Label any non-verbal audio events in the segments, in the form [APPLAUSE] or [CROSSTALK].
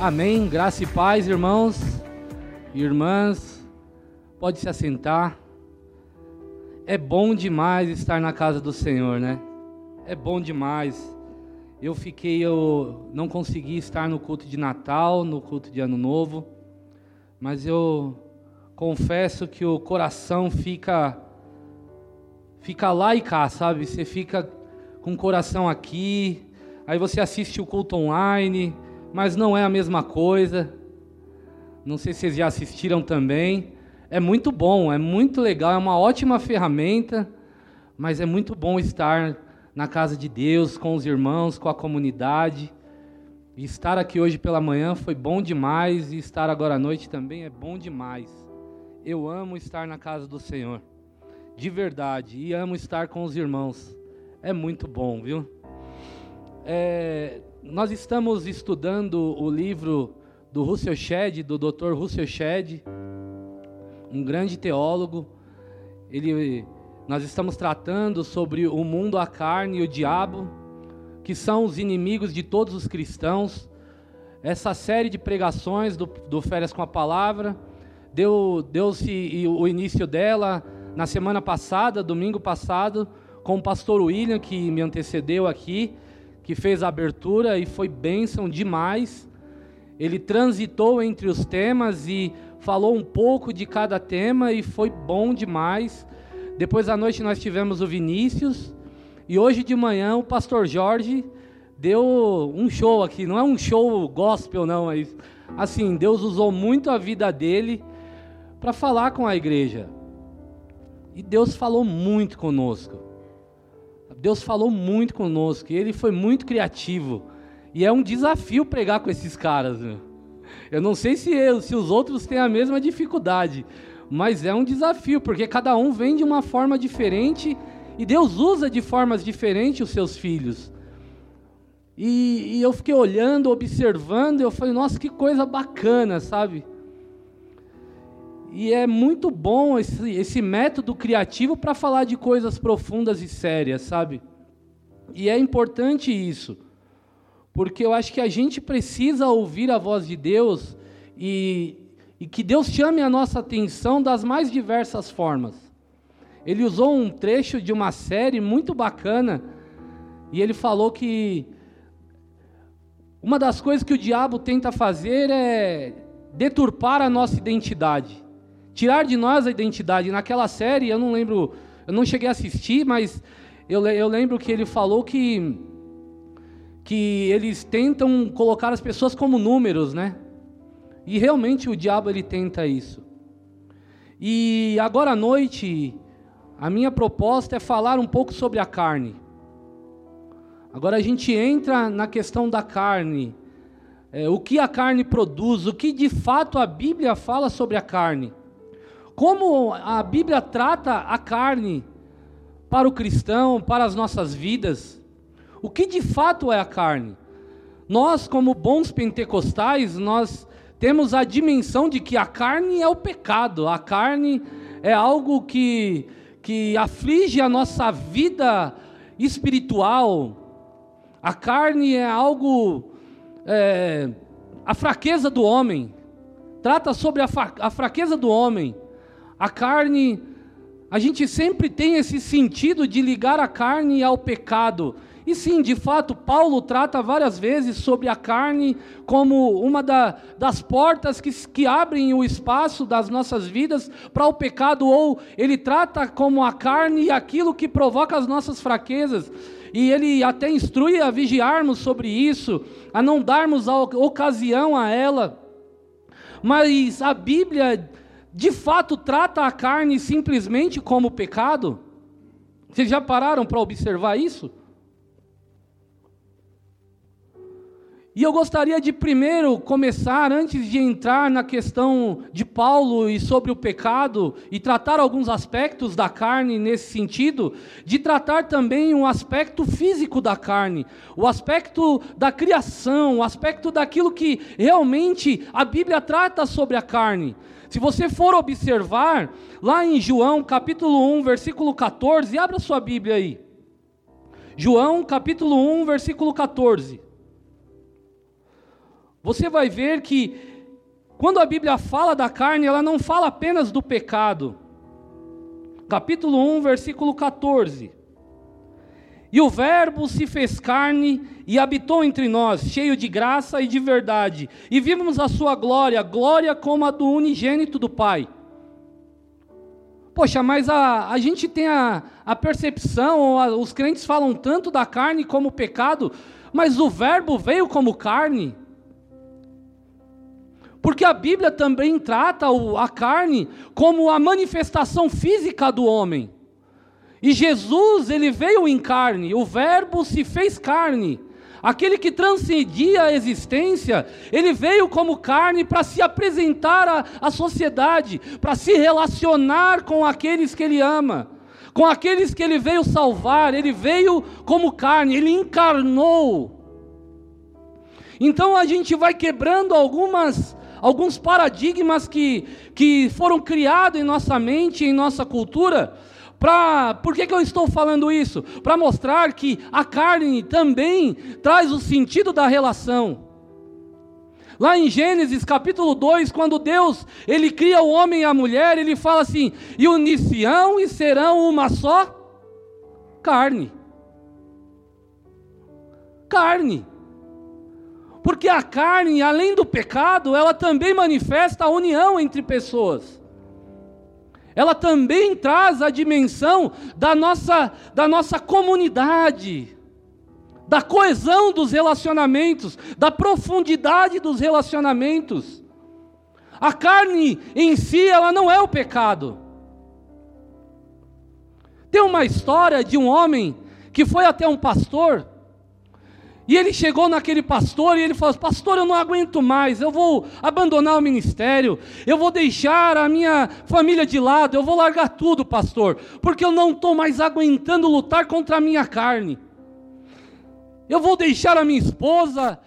Amém. Graça e paz, irmãos e irmãs. Pode se assentar. É bom demais estar na casa do Senhor, né? É bom demais. Eu fiquei, eu não consegui estar no culto de Natal, no culto de Ano Novo, mas eu confesso que o coração fica fica lá e cá, sabe? Você fica com o coração aqui, aí você assiste o culto online, mas não é a mesma coisa. Não sei se vocês já assistiram também. É muito bom, é muito legal, é uma ótima ferramenta, mas é muito bom estar na casa de Deus, com os irmãos, com a comunidade. E estar aqui hoje pela manhã foi bom demais, e estar agora à noite também é bom demais. Eu amo estar na casa do Senhor, de verdade, e amo estar com os irmãos. É muito bom, viu? É, nós estamos estudando o livro do Russell Shedd, do Dr. Russell Shedd, um grande teólogo. Ele, nós estamos tratando sobre o mundo, a carne e o diabo, que são os inimigos de todos os cristãos. Essa série de pregações do, do Férias com a Palavra deu deu-se o início dela na semana passada, domingo passado, com o pastor William que me antecedeu aqui que fez a abertura e foi bênção demais. Ele transitou entre os temas e falou um pouco de cada tema e foi bom demais. Depois à noite nós tivemos o Vinícius e hoje de manhã o pastor Jorge deu um show aqui. Não é um show gospel, não, mas assim, Deus usou muito a vida dele para falar com a igreja. E Deus falou muito conosco. Deus falou muito conosco ele foi muito criativo. E é um desafio pregar com esses caras. Meu. Eu não sei se eu, se os outros têm a mesma dificuldade, mas é um desafio, porque cada um vem de uma forma diferente e Deus usa de formas diferentes os seus filhos. E, e eu fiquei olhando, observando, e eu falei, nossa, que coisa bacana, sabe? E é muito bom esse, esse método criativo para falar de coisas profundas e sérias, sabe? E é importante isso, porque eu acho que a gente precisa ouvir a voz de Deus e, e que Deus chame a nossa atenção das mais diversas formas. Ele usou um trecho de uma série muito bacana e ele falou que uma das coisas que o diabo tenta fazer é deturpar a nossa identidade tirar de nós a identidade. Naquela série, eu não lembro, eu não cheguei a assistir, mas eu, eu lembro que ele falou que que eles tentam colocar as pessoas como números, né? E realmente o diabo ele tenta isso. E agora à noite, a minha proposta é falar um pouco sobre a carne. Agora a gente entra na questão da carne. É, o que a carne produz, o que de fato a Bíblia fala sobre a carne como a Bíblia trata a carne para o cristão, para as nossas vidas. O que de fato é a carne? Nós, como bons pentecostais, nós temos a dimensão de que a carne é o pecado, a carne é algo que, que aflige a nossa vida espiritual, a carne é algo, é, a fraqueza do homem, trata sobre a, a fraqueza do homem. A carne, a gente sempre tem esse sentido de ligar a carne ao pecado. E sim, de fato, Paulo trata várias vezes sobre a carne como uma da, das portas que, que abrem o espaço das nossas vidas para o pecado, ou ele trata como a carne aquilo que provoca as nossas fraquezas. E ele até instrui a vigiarmos sobre isso, a não darmos a ocasião a ela. Mas a Bíblia de fato trata a carne simplesmente como pecado? Vocês já pararam para observar isso? E eu gostaria de primeiro começar, antes de entrar na questão de Paulo e sobre o pecado, e tratar alguns aspectos da carne nesse sentido, de tratar também um aspecto físico da carne, o aspecto da criação, o aspecto daquilo que realmente a Bíblia trata sobre a carne. Se você for observar, lá em João capítulo 1, versículo 14, abra sua Bíblia aí. João capítulo 1, versículo 14. você vai ver que quando a Bíblia fala da carne, ela não fala apenas do pecado. Capítulo 1, versículo 14. E o Verbo se fez carne e habitou entre nós, cheio de graça e de verdade, e vimos a sua glória, glória como a do unigênito do Pai. Poxa, mas a, a gente tem a, a percepção, a, os crentes falam tanto da carne como pecado, mas o Verbo veio como carne. Porque a Bíblia também trata a carne como a manifestação física do homem. E Jesus, ele veio em carne, o Verbo se fez carne. Aquele que transcendia a existência, ele veio como carne para se apresentar à, à sociedade, para se relacionar com aqueles que ele ama, com aqueles que ele veio salvar. Ele veio como carne, ele encarnou. Então a gente vai quebrando algumas alguns paradigmas que, que foram criados em nossa mente, em nossa cultura, Pra, por que, que eu estou falando isso? Para mostrar que a carne também traz o sentido da relação. Lá em Gênesis capítulo 2, quando Deus ele cria o homem e a mulher, ele fala assim: e unicião e serão uma só carne. Carne. Porque a carne, além do pecado, ela também manifesta a união entre pessoas ela também traz a dimensão da nossa, da nossa comunidade, da coesão dos relacionamentos, da profundidade dos relacionamentos. A carne em si, ela não é o pecado. Tem uma história de um homem que foi até um pastor e ele chegou naquele pastor e ele falou: Pastor, eu não aguento mais, eu vou abandonar o ministério, eu vou deixar a minha família de lado, eu vou largar tudo, pastor, porque eu não estou mais aguentando lutar contra a minha carne. Eu vou deixar a minha esposa,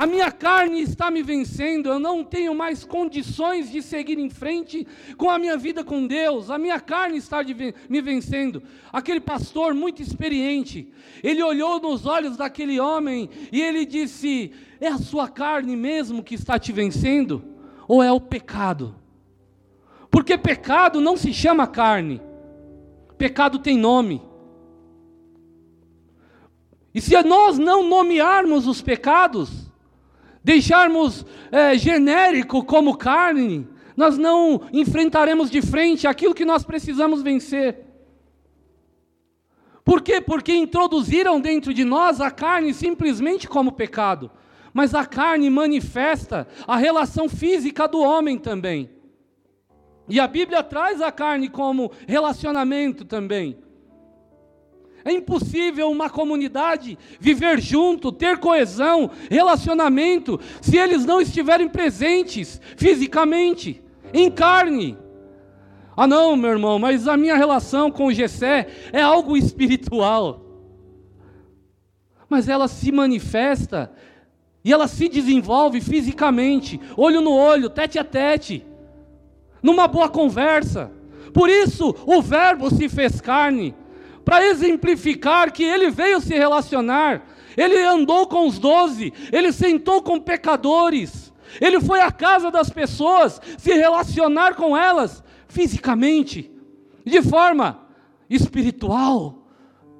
a minha carne está me vencendo, eu não tenho mais condições de seguir em frente com a minha vida com Deus, a minha carne está me vencendo. Aquele pastor muito experiente, ele olhou nos olhos daquele homem e ele disse: É a sua carne mesmo que está te vencendo? Ou é o pecado? Porque pecado não se chama carne, pecado tem nome. E se nós não nomearmos os pecados, deixarmos é, genérico como carne, nós não enfrentaremos de frente aquilo que nós precisamos vencer. Por quê? Porque introduziram dentro de nós a carne simplesmente como pecado. Mas a carne manifesta a relação física do homem também. E a Bíblia traz a carne como relacionamento também. É impossível uma comunidade viver junto, ter coesão, relacionamento, se eles não estiverem presentes fisicamente, em carne. Ah, não, meu irmão, mas a minha relação com o Gessé é algo espiritual. Mas ela se manifesta e ela se desenvolve fisicamente, olho no olho, tete a tete, numa boa conversa. Por isso, o Verbo se fez carne para exemplificar que ele veio se relacionar. Ele andou com os doze, ele sentou com pecadores, ele foi à casa das pessoas se relacionar com elas fisicamente, de forma espiritual,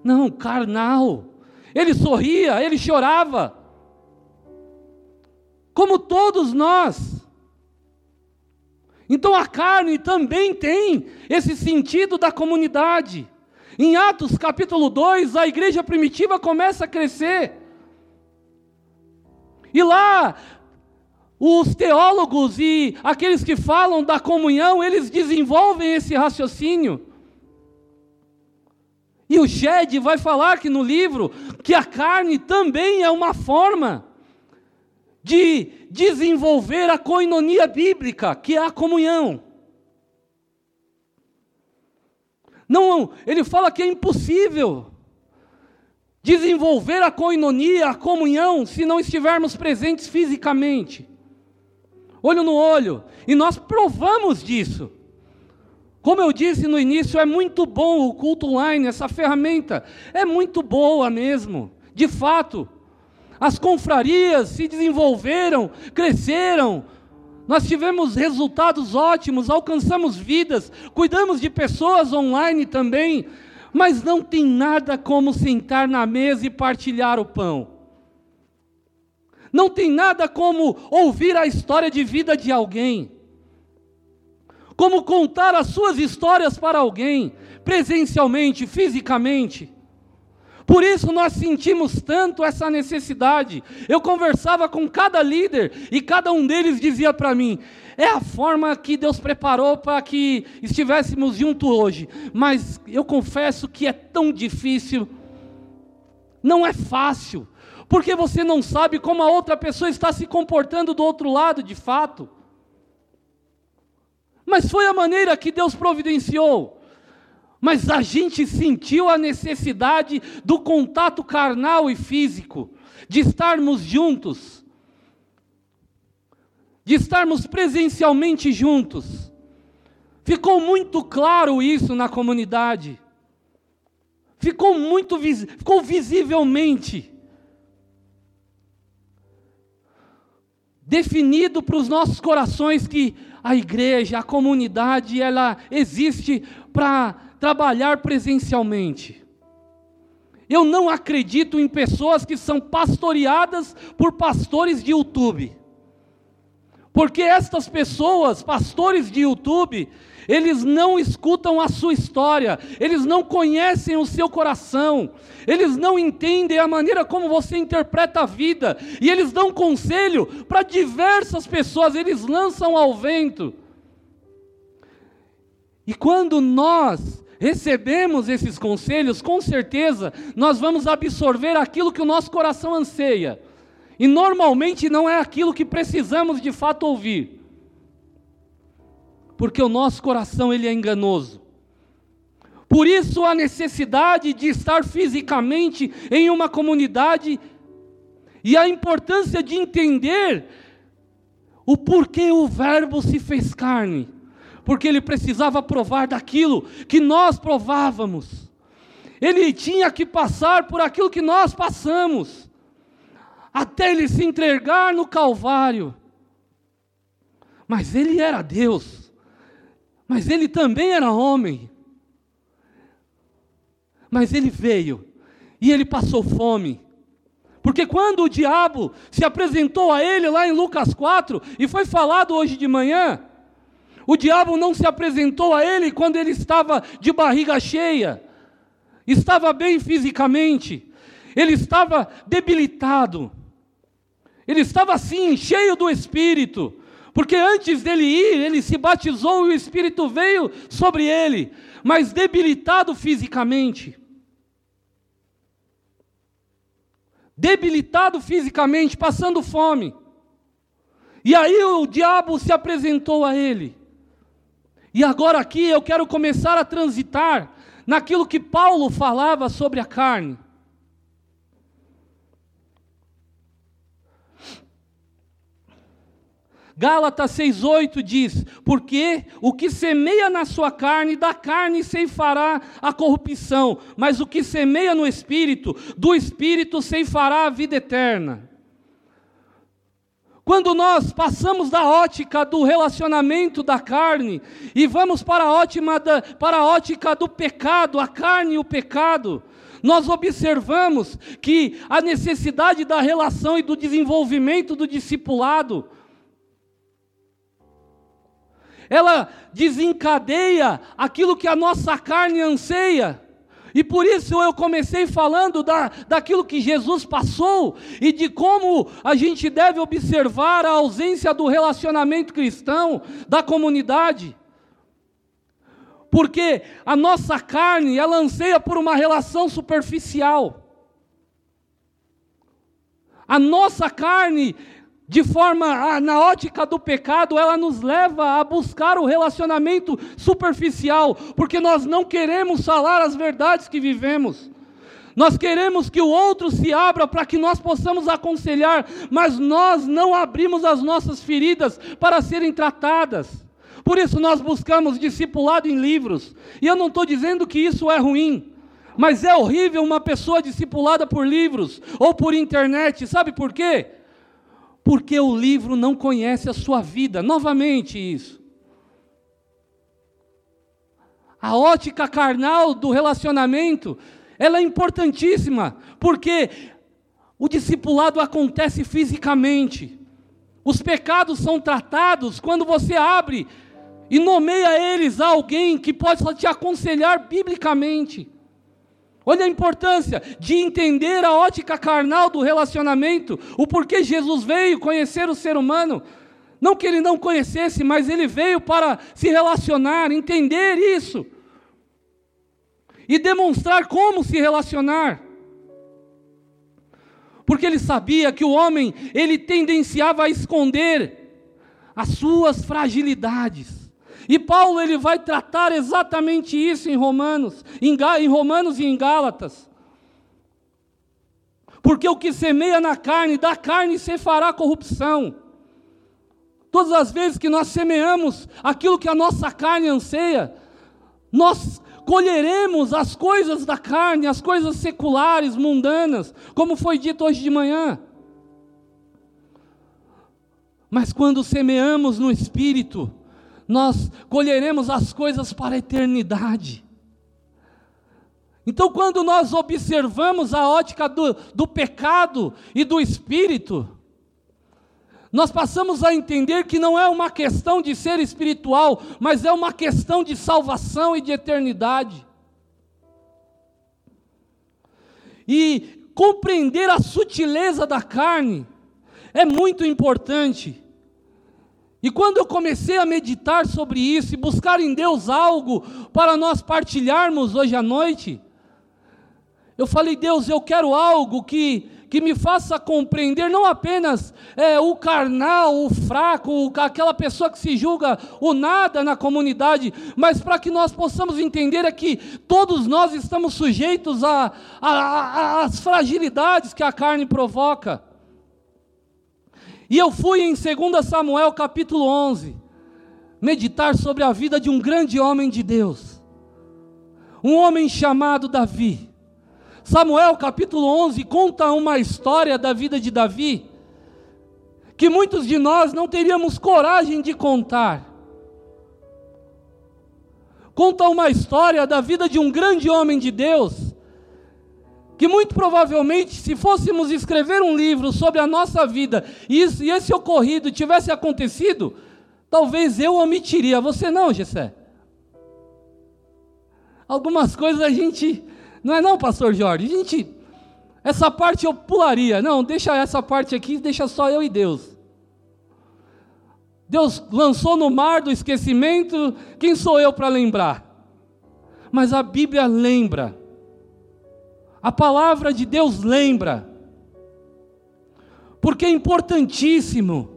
não carnal. Ele sorria, ele chorava, como todos nós. Então a carne também tem esse sentido da comunidade. Em Atos capítulo 2, a igreja primitiva começa a crescer. E lá, os teólogos e aqueles que falam da comunhão, eles desenvolvem esse raciocínio. E o Shed vai falar que no livro que a carne também é uma forma de desenvolver a coinonia bíblica, que é a comunhão. Não, ele fala que é impossível desenvolver a coinonia, a comunhão, se não estivermos presentes fisicamente. Olho no olho. E nós provamos disso. Como eu disse no início, é muito bom o culto online, essa ferramenta é muito boa mesmo, de fato. As confrarias se desenvolveram, cresceram. Nós tivemos resultados ótimos, alcançamos vidas, cuidamos de pessoas online também, mas não tem nada como sentar na mesa e partilhar o pão. Não tem nada como ouvir a história de vida de alguém, como contar as suas histórias para alguém, presencialmente, fisicamente. Por isso nós sentimos tanto essa necessidade. Eu conversava com cada líder e cada um deles dizia para mim: é a forma que Deus preparou para que estivéssemos juntos hoje. Mas eu confesso que é tão difícil, não é fácil, porque você não sabe como a outra pessoa está se comportando do outro lado de fato. Mas foi a maneira que Deus providenciou. Mas a gente sentiu a necessidade do contato carnal e físico, de estarmos juntos, de estarmos presencialmente juntos. Ficou muito claro isso na comunidade. Ficou muito ficou visivelmente definido para os nossos corações que a igreja, a comunidade, ela existe para trabalhar presencialmente. Eu não acredito em pessoas que são pastoreadas por pastores de YouTube. Porque estas pessoas, pastores de YouTube, eles não escutam a sua história, eles não conhecem o seu coração, eles não entendem a maneira como você interpreta a vida, e eles dão conselho para diversas pessoas, eles lançam ao vento. E quando nós recebemos esses conselhos, com certeza nós vamos absorver aquilo que o nosso coração anseia. E normalmente não é aquilo que precisamos de fato ouvir. Porque o nosso coração ele é enganoso. Por isso a necessidade de estar fisicamente em uma comunidade e a importância de entender o porquê o verbo se fez carne porque ele precisava provar daquilo que nós provávamos. Ele tinha que passar por aquilo que nós passamos, até ele se entregar no Calvário. Mas ele era Deus, mas ele também era homem. Mas ele veio e ele passou fome. Porque quando o diabo se apresentou a ele lá em Lucas 4, e foi falado hoje de manhã, o diabo não se apresentou a ele quando ele estava de barriga cheia, estava bem fisicamente, ele estava debilitado, ele estava assim, cheio do espírito, porque antes dele ir, ele se batizou e o espírito veio sobre ele, mas debilitado fisicamente. Debilitado fisicamente, passando fome. E aí o diabo se apresentou a ele. E agora aqui eu quero começar a transitar naquilo que Paulo falava sobre a carne. Gálatas 6,8 diz: Porque o que semeia na sua carne, da carne ceifará a corrupção, mas o que semeia no espírito, do espírito ceifará a vida eterna. Quando nós passamos da ótica do relacionamento da carne e vamos para a, ótima da, para a ótica do pecado, a carne e o pecado, nós observamos que a necessidade da relação e do desenvolvimento do discipulado, ela desencadeia aquilo que a nossa carne anseia. E por isso eu comecei falando da, daquilo que Jesus passou e de como a gente deve observar a ausência do relacionamento cristão, da comunidade. Porque a nossa carne, ela anseia por uma relação superficial. A nossa carne, de forma na ótica do pecado, ela nos leva a buscar o relacionamento superficial, porque nós não queremos falar as verdades que vivemos. Nós queremos que o outro se abra para que nós possamos aconselhar, mas nós não abrimos as nossas feridas para serem tratadas. Por isso nós buscamos discipulado em livros. E eu não estou dizendo que isso é ruim. Mas é horrível uma pessoa discipulada por livros ou por internet, sabe por quê? Porque o livro não conhece a sua vida. Novamente isso. A ótica carnal do relacionamento, ela é importantíssima, porque o discipulado acontece fisicamente. Os pecados são tratados quando você abre e nomeia eles a alguém que pode te aconselhar biblicamente. Olha a importância de entender a ótica carnal do relacionamento, o porquê Jesus veio conhecer o ser humano. Não que ele não conhecesse, mas ele veio para se relacionar, entender isso e demonstrar como se relacionar porque ele sabia que o homem ele tendenciava a esconder as suas fragilidades. E Paulo ele vai tratar exatamente isso em Romanos, em, em Romanos e em Gálatas. Porque o que semeia na carne, da carne se fará corrupção. Todas as vezes que nós semeamos aquilo que a nossa carne anseia, nós colheremos as coisas da carne, as coisas seculares, mundanas, como foi dito hoje de manhã. Mas quando semeamos no Espírito, nós colheremos as coisas para a eternidade. Então, quando nós observamos a ótica do, do pecado e do espírito, nós passamos a entender que não é uma questão de ser espiritual, mas é uma questão de salvação e de eternidade. E compreender a sutileza da carne é muito importante. E quando eu comecei a meditar sobre isso e buscar em Deus algo para nós partilharmos hoje à noite, eu falei, Deus, eu quero algo que que me faça compreender não apenas é, o carnal, o fraco, aquela pessoa que se julga o nada na comunidade, mas para que nós possamos entender é que todos nós estamos sujeitos às fragilidades que a carne provoca. E eu fui em 2 Samuel capítulo 11, meditar sobre a vida de um grande homem de Deus, um homem chamado Davi. Samuel capítulo 11 conta uma história da vida de Davi que muitos de nós não teríamos coragem de contar. Conta uma história da vida de um grande homem de Deus, que muito provavelmente, se fôssemos escrever um livro sobre a nossa vida e, isso, e esse ocorrido tivesse acontecido, talvez eu omitiria. Você não, Gessé? Algumas coisas a gente não é não, pastor Jorge? Gente, essa parte eu pularia. Não, deixa essa parte aqui, deixa só eu e Deus. Deus lançou no mar do esquecimento, quem sou eu para lembrar? Mas a Bíblia lembra. A palavra de Deus lembra. Porque é importantíssimo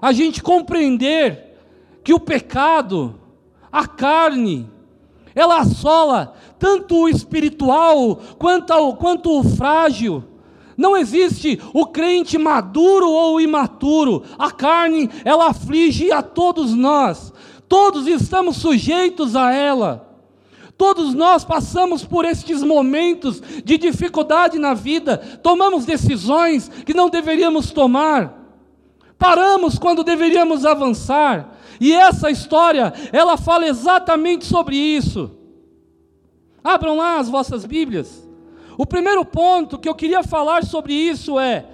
a gente compreender que o pecado, a carne, ela assola tanto o espiritual quanto, ao, quanto o frágil. Não existe o crente maduro ou imaturo. A carne, ela aflige a todos nós. Todos estamos sujeitos a ela. Todos nós passamos por estes momentos de dificuldade na vida, tomamos decisões que não deveríamos tomar, paramos quando deveríamos avançar, e essa história, ela fala exatamente sobre isso. Abram lá as vossas Bíblias. O primeiro ponto que eu queria falar sobre isso é: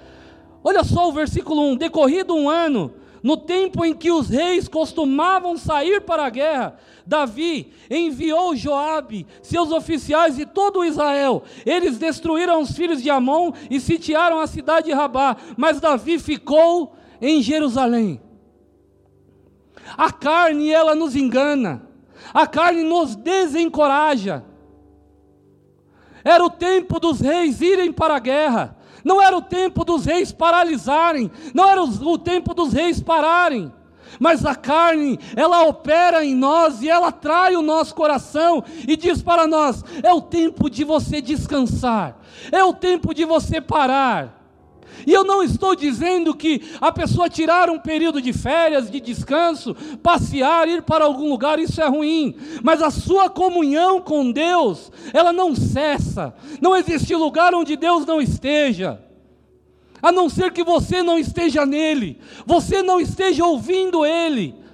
olha só o versículo 1: decorrido um ano, no tempo em que os reis costumavam sair para a guerra, Davi enviou Joabe, seus oficiais e todo Israel. Eles destruíram os filhos de Amon e sitiaram a cidade de Rabá, mas Davi ficou em Jerusalém. A carne ela nos engana. A carne nos desencoraja. Era o tempo dos reis irem para a guerra. Não era o tempo dos reis paralisarem. Não era o tempo dos reis pararem. Mas a carne, ela opera em nós e ela trai o nosso coração e diz para nós: é o tempo de você descansar, é o tempo de você parar. E eu não estou dizendo que a pessoa tirar um período de férias, de descanso, passear, ir para algum lugar, isso é ruim. Mas a sua comunhão com Deus, ela não cessa. Não existe lugar onde Deus não esteja. A não ser que você não esteja nele, você não esteja ouvindo ele.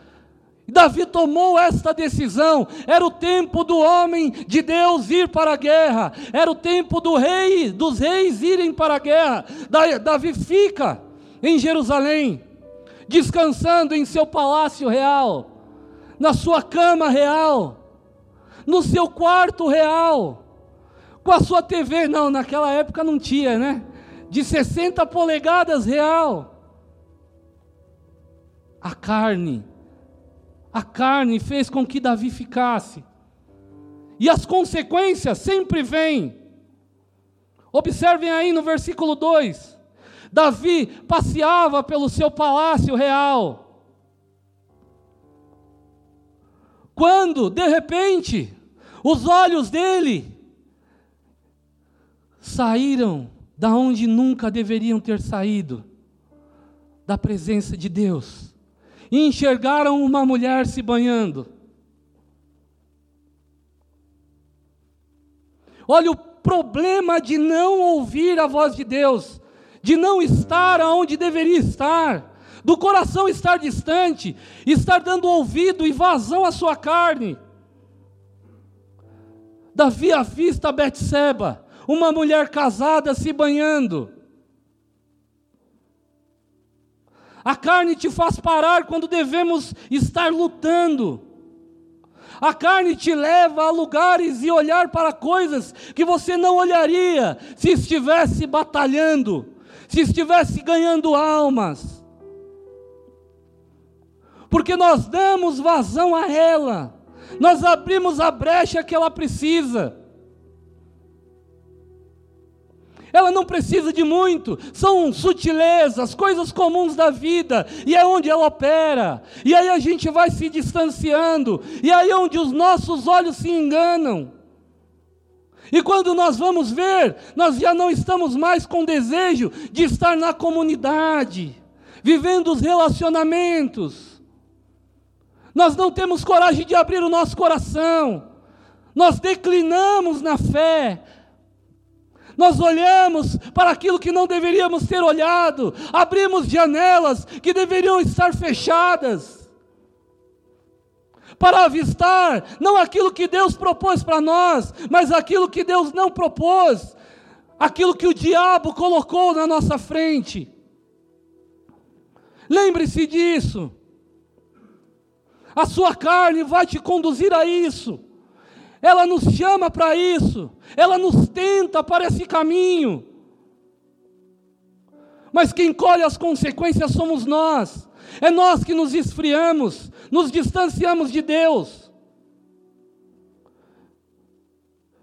Davi tomou esta decisão. Era o tempo do homem de Deus ir para a guerra. Era o tempo do rei, dos reis irem para a guerra. Davi fica em Jerusalém, descansando em seu palácio real, na sua cama real, no seu quarto real, com a sua TV, não, naquela época não tinha, né? De 60 polegadas real. A carne a carne fez com que Davi ficasse. E as consequências sempre vêm. Observem aí no versículo 2: Davi passeava pelo seu palácio real. Quando, de repente, os olhos dele saíram da onde nunca deveriam ter saído da presença de Deus e enxergaram uma mulher se banhando. Olha o problema de não ouvir a voz de Deus, de não estar aonde deveria estar, do coração estar distante, estar dando ouvido e vazão à sua carne. Davi avista Betseba, uma mulher casada se banhando. A carne te faz parar quando devemos estar lutando. A carne te leva a lugares e olhar para coisas que você não olharia se estivesse batalhando, se estivesse ganhando almas. Porque nós damos vazão a ela, nós abrimos a brecha que ela precisa. Ela não precisa de muito, são sutilezas, coisas comuns da vida, e é onde ela opera, e aí a gente vai se distanciando, e aí é onde os nossos olhos se enganam. E quando nós vamos ver, nós já não estamos mais com desejo de estar na comunidade, vivendo os relacionamentos. Nós não temos coragem de abrir o nosso coração. Nós declinamos na fé, nós olhamos para aquilo que não deveríamos ter olhado, abrimos janelas que deveriam estar fechadas, para avistar não aquilo que Deus propôs para nós, mas aquilo que Deus não propôs, aquilo que o diabo colocou na nossa frente. Lembre-se disso. A sua carne vai te conduzir a isso ela nos chama para isso, ela nos tenta para esse caminho. Mas quem colhe as consequências somos nós, é nós que nos esfriamos, nos distanciamos de Deus.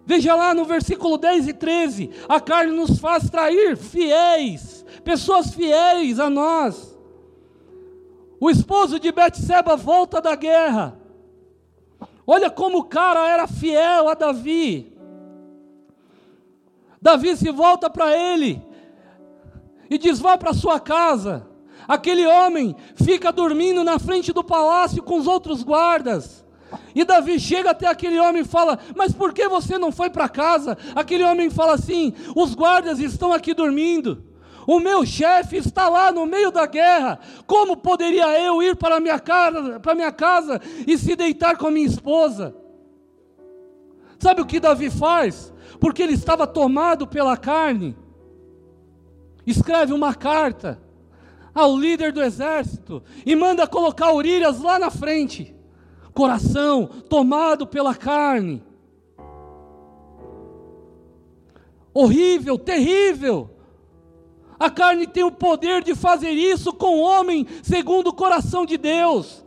Veja lá no versículo 10 e 13: a carne nos faz trair fiéis, pessoas fiéis a nós. O esposo de Betseba volta da guerra, Olha como o cara era fiel a Davi. Davi se volta para ele e diz: Vá para sua casa. Aquele homem fica dormindo na frente do palácio com os outros guardas. E Davi chega até aquele homem e fala: Mas por que você não foi para casa? Aquele homem fala assim: Os guardas estão aqui dormindo. O meu chefe está lá no meio da guerra. Como poderia eu ir para minha casa, para minha casa e se deitar com a minha esposa? Sabe o que Davi faz? Porque ele estava tomado pela carne. Escreve uma carta ao líder do exército e manda colocar Urírias lá na frente. Coração tomado pela carne. Horrível, terrível. A carne tem o poder de fazer isso com o homem segundo o coração de Deus.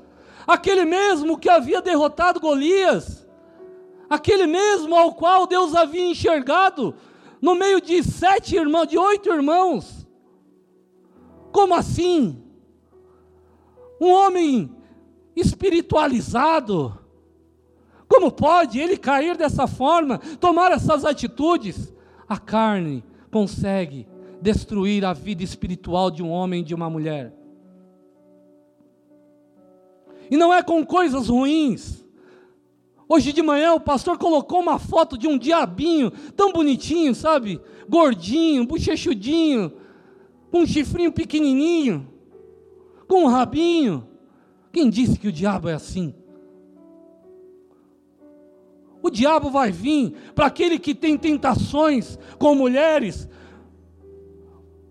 Aquele mesmo que havia derrotado Golias, aquele mesmo ao qual Deus havia enxergado no meio de sete irmãos, de oito irmãos. Como assim? Um homem espiritualizado. Como pode ele cair dessa forma, tomar essas atitudes? A carne consegue destruir a vida espiritual de um homem e de uma mulher. E não é com coisas ruins. Hoje de manhã o pastor colocou uma foto de um diabinho tão bonitinho, sabe? Gordinho, bochechudinho, com um chifrinho pequenininho, com um rabinho. Quem disse que o diabo é assim? O diabo vai vir para aquele que tem tentações com mulheres,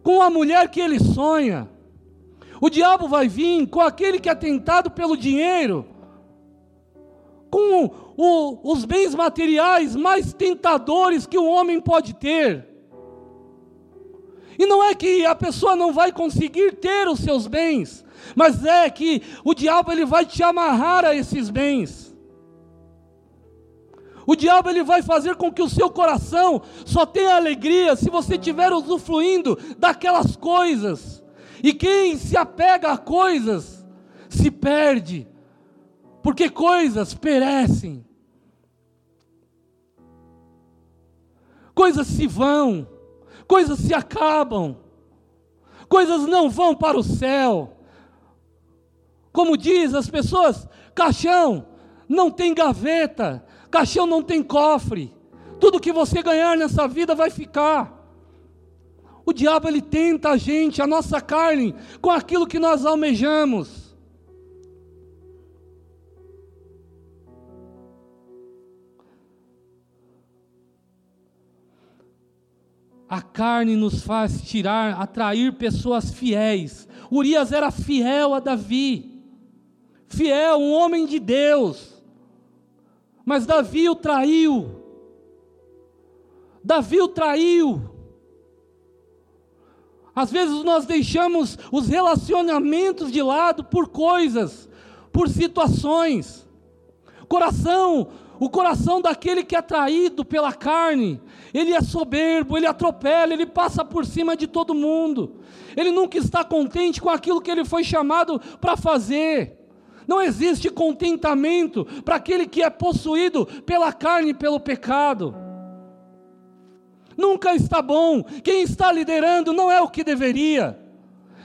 com a mulher que ele sonha. O diabo vai vir com aquele que é tentado pelo dinheiro, com o, os bens materiais mais tentadores que o homem pode ter. E não é que a pessoa não vai conseguir ter os seus bens, mas é que o diabo ele vai te amarrar a esses bens. O diabo ele vai fazer com que o seu coração só tenha alegria se você estiver usufruindo daquelas coisas. E quem se apega a coisas se perde, porque coisas perecem, coisas se vão, coisas se acabam, coisas não vão para o céu. Como diz as pessoas, caixão não tem gaveta, Caixão não tem cofre. Tudo que você ganhar nessa vida vai ficar. O diabo ele tenta a gente, a nossa carne, com aquilo que nós almejamos. A carne nos faz tirar, atrair pessoas fiéis. Urias era fiel a Davi, fiel, um homem de Deus. Mas Davi o traiu. Davi o traiu. Às vezes nós deixamos os relacionamentos de lado por coisas, por situações. Coração, o coração daquele que é traído pela carne, ele é soberbo, ele atropela, ele passa por cima de todo mundo. Ele nunca está contente com aquilo que ele foi chamado para fazer. Não existe contentamento para aquele que é possuído pela carne e pelo pecado. Nunca está bom. Quem está liderando não é o que deveria.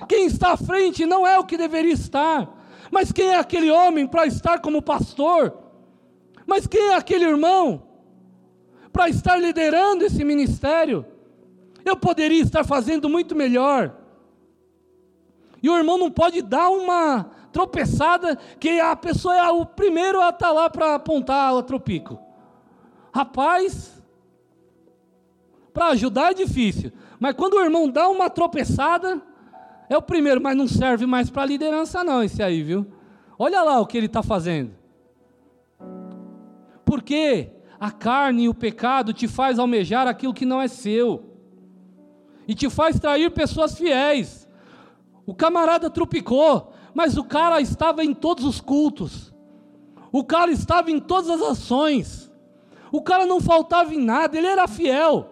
Quem está à frente não é o que deveria estar. Mas quem é aquele homem para estar como pastor? Mas quem é aquele irmão para estar liderando esse ministério? Eu poderia estar fazendo muito melhor. E o irmão não pode dar uma tropeçada que a pessoa é o primeiro a estar tá lá para apontar outro pico. Rapaz, para ajudar é difícil, mas quando o irmão dá uma tropeçada, é o primeiro, mas não serve mais para liderança não esse aí, viu? Olha lá o que ele está fazendo. Porque a carne e o pecado te faz almejar aquilo que não é seu. E te faz trair pessoas fiéis. O camarada trupicou, mas o cara estava em todos os cultos, o cara estava em todas as ações, o cara não faltava em nada, ele era fiel.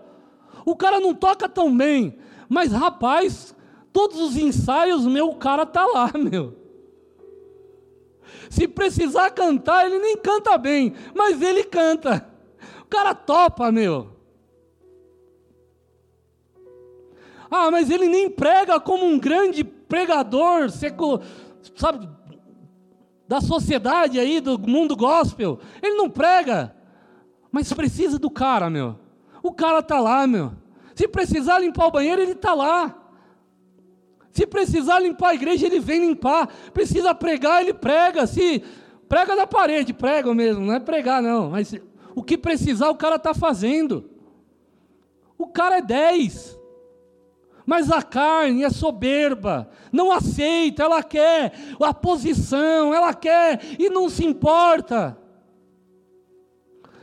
O cara não toca tão bem, mas rapaz, todos os ensaios, meu, o cara tá lá, [LAUGHS] meu. Se precisar cantar, ele nem canta bem, mas ele canta. O cara topa, meu. Ah, mas ele nem prega como um grande pregador secular sabe, da sociedade aí, do mundo gospel. Ele não prega, mas precisa do cara, meu. O cara está lá, meu. Se precisar limpar o banheiro, ele está lá. Se precisar limpar a igreja, ele vem limpar. Precisa pregar, ele prega. Se prega na parede, prega mesmo, não é pregar não. Mas o que precisar, o cara está fazendo. O cara é 10. Mas a carne é soberba, não aceita, ela quer a posição, ela quer e não se importa.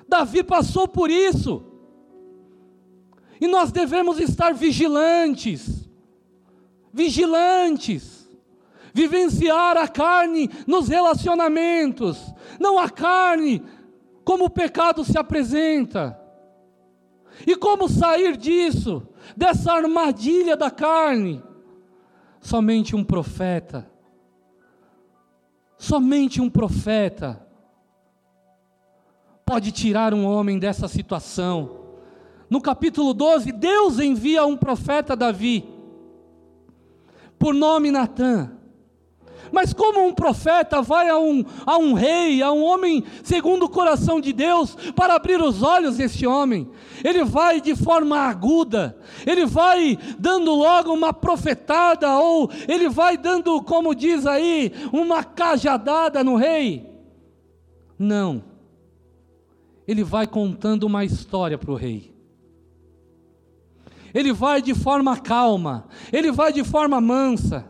Davi passou por isso. E nós devemos estar vigilantes, vigilantes, vivenciar a carne nos relacionamentos, não a carne como o pecado se apresenta. E como sair disso? Dessa armadilha da carne. Somente um profeta, somente um profeta pode tirar um homem dessa situação. no capítulo 12, Deus envia um profeta Davi, por nome Natã. Mas como um profeta vai a um, a um rei, a um homem segundo o coração de Deus, para abrir os olhos desse homem? Ele vai de forma aguda, ele vai dando logo uma profetada, ou ele vai dando, como diz aí, uma cajadada no rei? Não. Ele vai contando uma história para o rei. Ele vai de forma calma, ele vai de forma mansa.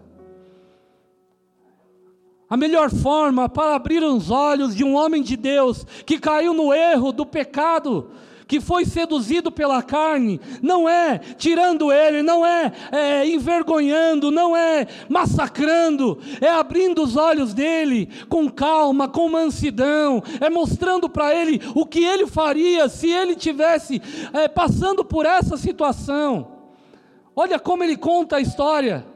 A melhor forma para abrir os olhos de um homem de Deus que caiu no erro do pecado, que foi seduzido pela carne, não é tirando ele, não é, é, envergonhando, não é massacrando, é abrindo os olhos dele com calma, com mansidão, é mostrando para ele o que ele faria se ele tivesse é, passando por essa situação. Olha como ele conta a história.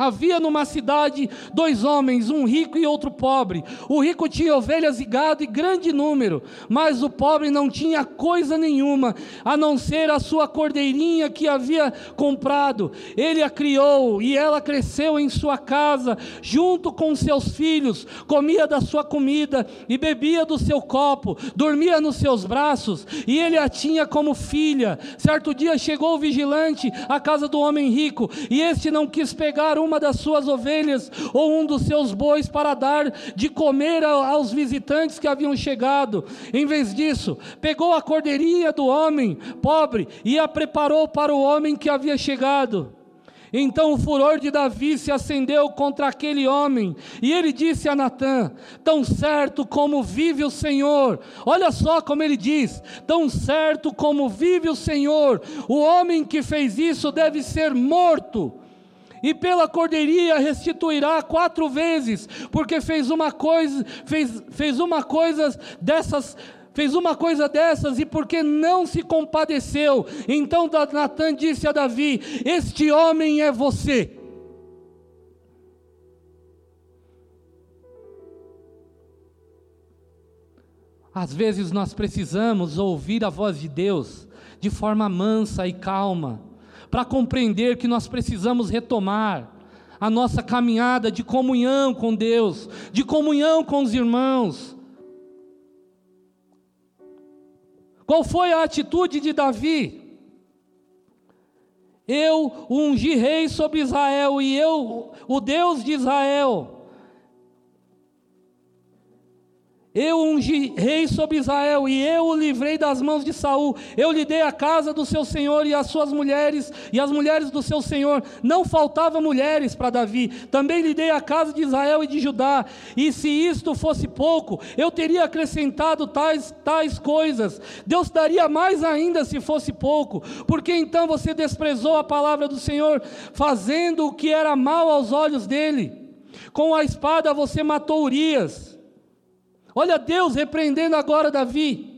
Havia numa cidade dois homens, um rico e outro pobre. O rico tinha ovelhas e gado em grande número, mas o pobre não tinha coisa nenhuma, a não ser a sua cordeirinha que havia comprado. Ele a criou e ela cresceu em sua casa, junto com seus filhos, comia da sua comida e bebia do seu copo, dormia nos seus braços, e ele a tinha como filha. Certo dia chegou o vigilante à casa do homem rico, e este não quis pegar uma uma das suas ovelhas ou um dos seus bois para dar de comer aos visitantes que haviam chegado. Em vez disso, pegou a cordeirinha do homem pobre e a preparou para o homem que havia chegado. Então o furor de Davi se acendeu contra aquele homem, e ele disse a Natã: Tão certo como vive o Senhor, olha só como ele diz: Tão certo como vive o Senhor, o homem que fez isso deve ser morto e pela cordeiria restituirá quatro vezes, porque fez uma coisa, fez, fez uma coisa dessas, fez uma coisa dessas e porque não se compadeceu. Então Natan disse a Davi: Este homem é você. Às vezes nós precisamos ouvir a voz de Deus de forma mansa e calma para compreender que nós precisamos retomar a nossa caminhada de comunhão com Deus, de comunhão com os irmãos. Qual foi a atitude de Davi? Eu ungi rei sobre Israel e eu, o Deus de Israel, Eu ungi rei sobre Israel e eu o livrei das mãos de Saul. Eu lhe dei a casa do seu senhor e as suas mulheres e as mulheres do seu senhor. Não faltava mulheres para Davi. Também lhe dei a casa de Israel e de Judá. E se isto fosse pouco, eu teria acrescentado tais tais coisas. Deus daria mais ainda se fosse pouco. Porque então você desprezou a palavra do Senhor, fazendo o que era mal aos olhos dele. Com a espada você matou Urias Olha Deus repreendendo agora Davi.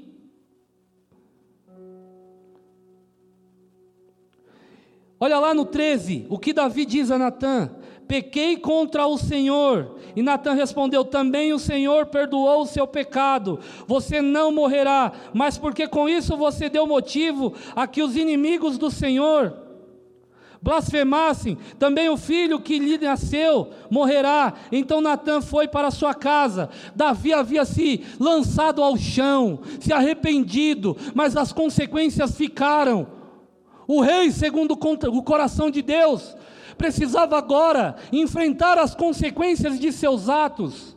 Olha lá no 13, o que Davi diz a Natã: Pequei contra o Senhor. E Natã respondeu: Também o Senhor perdoou o seu pecado. Você não morrerá, mas porque com isso você deu motivo a que os inimigos do Senhor blasfemassem, também o filho que lhe nasceu morrerá. Então Natan foi para sua casa. Davi havia se lançado ao chão, se arrependido, mas as consequências ficaram. O rei, segundo o coração de Deus, precisava agora enfrentar as consequências de seus atos.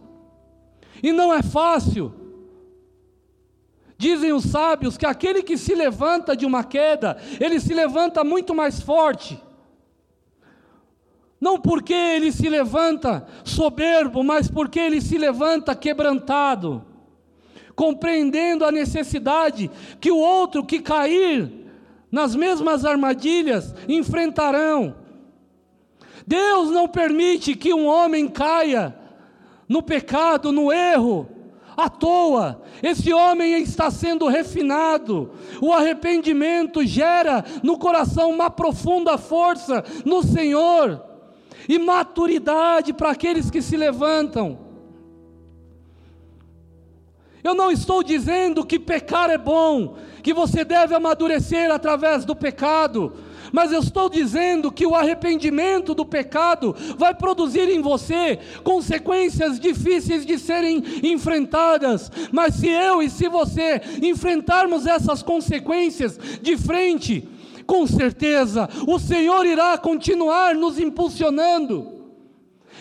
E não é fácil. Dizem os sábios que aquele que se levanta de uma queda, ele se levanta muito mais forte. Não porque ele se levanta soberbo, mas porque ele se levanta quebrantado, compreendendo a necessidade que o outro que cair nas mesmas armadilhas enfrentarão. Deus não permite que um homem caia no pecado, no erro, à toa. Esse homem está sendo refinado. O arrependimento gera no coração uma profunda força no Senhor e maturidade para aqueles que se levantam. Eu não estou dizendo que pecar é bom, que você deve amadurecer através do pecado, mas eu estou dizendo que o arrependimento do pecado vai produzir em você consequências difíceis de serem enfrentadas, mas se eu e se você enfrentarmos essas consequências de frente, com certeza o Senhor irá continuar nos impulsionando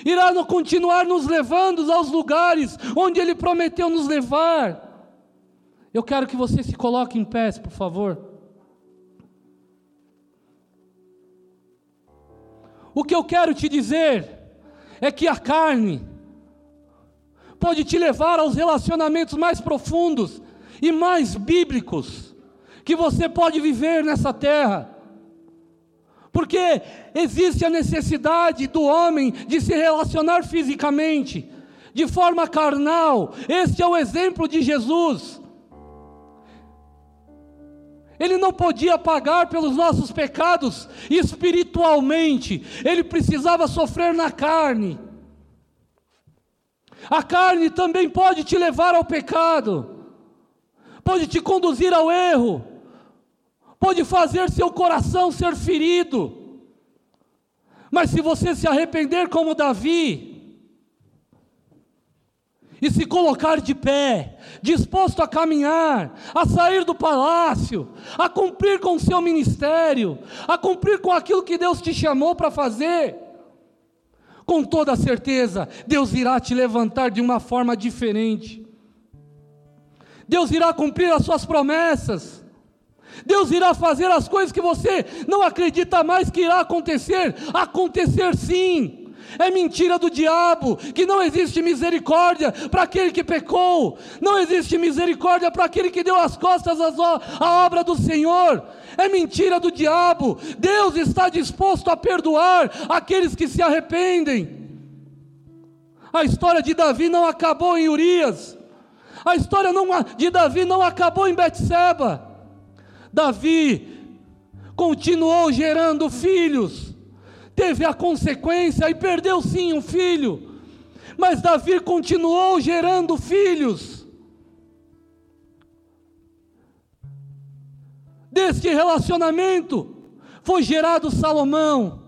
irá continuar nos levando aos lugares onde Ele prometeu nos levar. Eu quero que você se coloque em pé, por favor. O que eu quero te dizer é que a carne pode te levar aos relacionamentos mais profundos e mais bíblicos que você pode viver nessa terra porque existe a necessidade do homem de se relacionar fisicamente, de forma carnal. Este é o exemplo de Jesus. Ele não podia pagar pelos nossos pecados espiritualmente, ele precisava sofrer na carne. A carne também pode te levar ao pecado, pode te conduzir ao erro pode fazer seu coração ser ferido. Mas se você se arrepender como Davi, e se colocar de pé, disposto a caminhar, a sair do palácio, a cumprir com o seu ministério, a cumprir com aquilo que Deus te chamou para fazer, com toda certeza, Deus irá te levantar de uma forma diferente. Deus irá cumprir as suas promessas. Deus irá fazer as coisas que você não acredita mais que irá acontecer, acontecer sim. É mentira do diabo que não existe misericórdia para aquele que pecou, não existe misericórdia para aquele que deu as costas à obra do Senhor. É mentira do diabo. Deus está disposto a perdoar aqueles que se arrependem. A história de Davi não acabou em Urias. A história de Davi não acabou em Betseba. Davi continuou gerando filhos, teve a consequência e perdeu sim um filho, mas Davi continuou gerando filhos. Deste relacionamento foi gerado Salomão,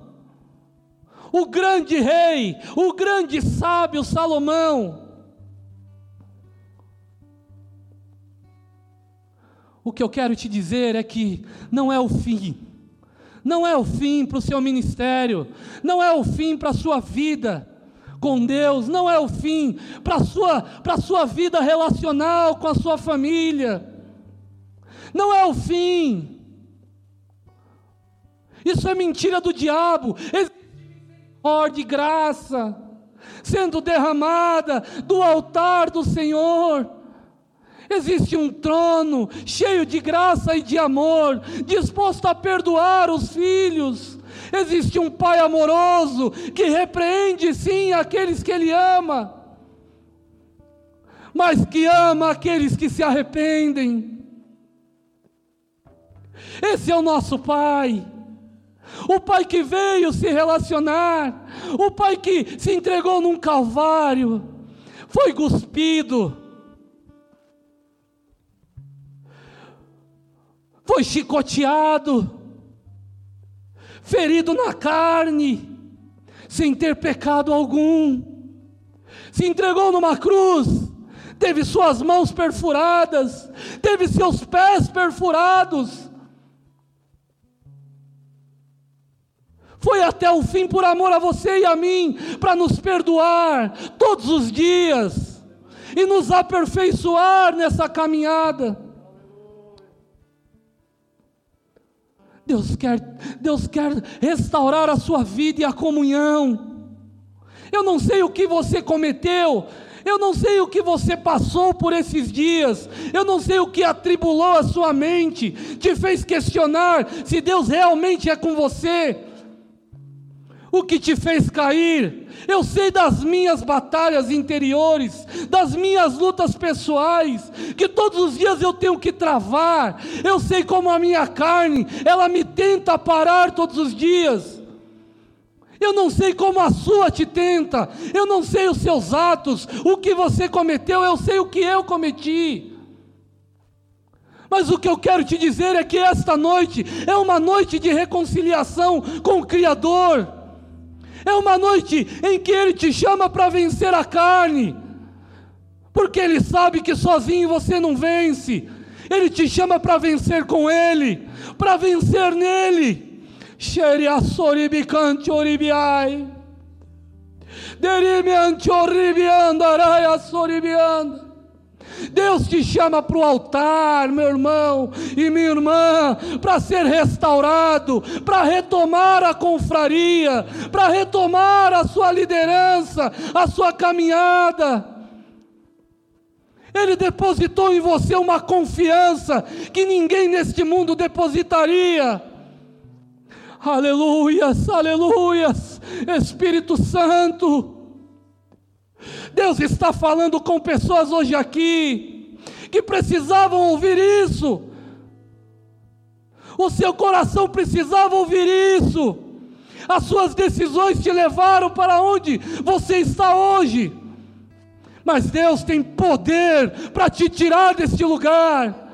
o grande rei, o grande sábio Salomão. O que eu quero te dizer é que não é o fim, não é o fim para o seu ministério, não é o fim para a sua vida com Deus, não é o fim para a sua, sua vida relacional com a sua família, não é o fim. Isso é mentira do diabo. Existe de graça sendo derramada do altar do Senhor. Existe um trono cheio de graça e de amor, disposto a perdoar os filhos. Existe um Pai amoroso que repreende sim aqueles que Ele ama, mas que ama aqueles que se arrependem. Esse é o nosso Pai. O Pai que veio se relacionar, o Pai que se entregou num calvário, foi cuspido, foi chicoteado, ferido na carne, sem ter pecado algum, se entregou numa cruz, teve suas mãos perfuradas, teve seus pés perfurados, foi até o fim por amor a você e a mim, para nos perdoar todos os dias e nos aperfeiçoar nessa caminhada. Deus quer, Deus quer restaurar a sua vida e a comunhão. Eu não sei o que você cometeu, eu não sei o que você passou por esses dias, eu não sei o que atribulou a sua mente, te fez questionar se Deus realmente é com você o que te fez cair. Eu sei das minhas batalhas interiores, das minhas lutas pessoais, que todos os dias eu tenho que travar. Eu sei como a minha carne, ela me tenta parar todos os dias. Eu não sei como a sua te tenta, eu não sei os seus atos, o que você cometeu, eu sei o que eu cometi. Mas o que eu quero te dizer é que esta noite é uma noite de reconciliação com o Criador, é uma noite em que Ele te chama para vencer a carne, porque Ele sabe que sozinho você não vence, Ele te chama para vencer com Ele, para vencer nele. Xeriasoribicante oribiai. Derimiante oribianda, soribianda. Deus te chama para o altar, meu irmão e minha irmã, para ser restaurado, para retomar a confraria, para retomar a sua liderança, a sua caminhada. Ele depositou em você uma confiança que ninguém neste mundo depositaria. Aleluias, aleluias, Espírito Santo. Deus está falando com pessoas hoje aqui que precisavam ouvir isso. O seu coração precisava ouvir isso. As suas decisões te levaram para onde você está hoje. Mas Deus tem poder para te tirar deste lugar.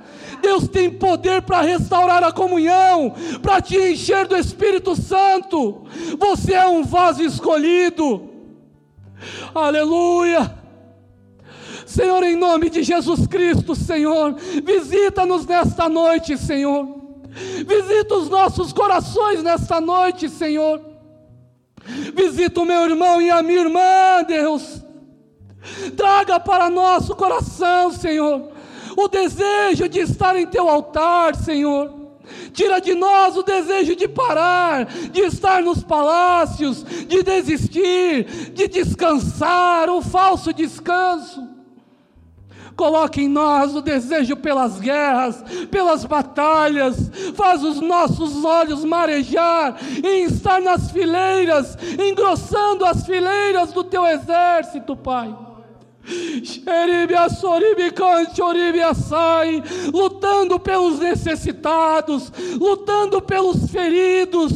Deus tem poder para restaurar a comunhão, para te encher do Espírito Santo. Você é um vaso escolhido. Aleluia. Senhor, em nome de Jesus Cristo, Senhor, visita-nos nesta noite, Senhor. Visita os nossos corações nesta noite, Senhor. Visita o meu irmão e a minha irmã, Deus. Traga para nosso coração, Senhor, o desejo de estar em teu altar, Senhor. Tira de nós o desejo de parar, de estar nos palácios, de desistir, de descansar, o falso descanso. Coloque em nós o desejo pelas guerras, pelas batalhas, faz os nossos olhos marejar em estar nas fileiras, engrossando as fileiras do teu exército, Pai lutando pelos necessitados, lutando pelos feridos.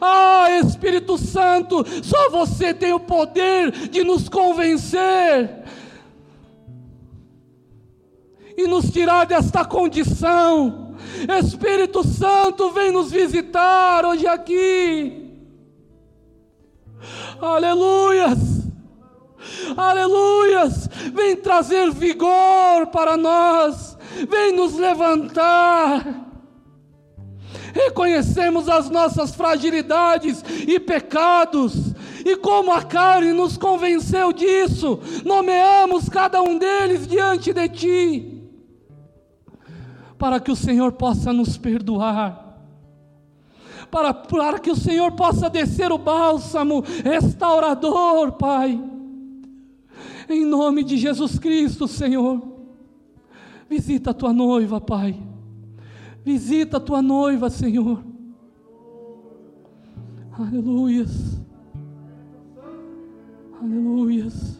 Ah, Espírito Santo, só você tem o poder de nos convencer e nos tirar desta condição. Espírito Santo, vem nos visitar hoje aqui. Aleluias. Aleluias! Vem trazer vigor para nós, vem nos levantar. Reconhecemos as nossas fragilidades e pecados, e como a carne nos convenceu disso, nomeamos cada um deles diante de Ti, para que o Senhor possa nos perdoar para, para, que o Senhor possa descer o bálsamo restaurador, Pai em nome de Jesus Cristo, Senhor. Visita a tua noiva, Pai. Visita a tua noiva, Senhor. Aleluias. Aleluias.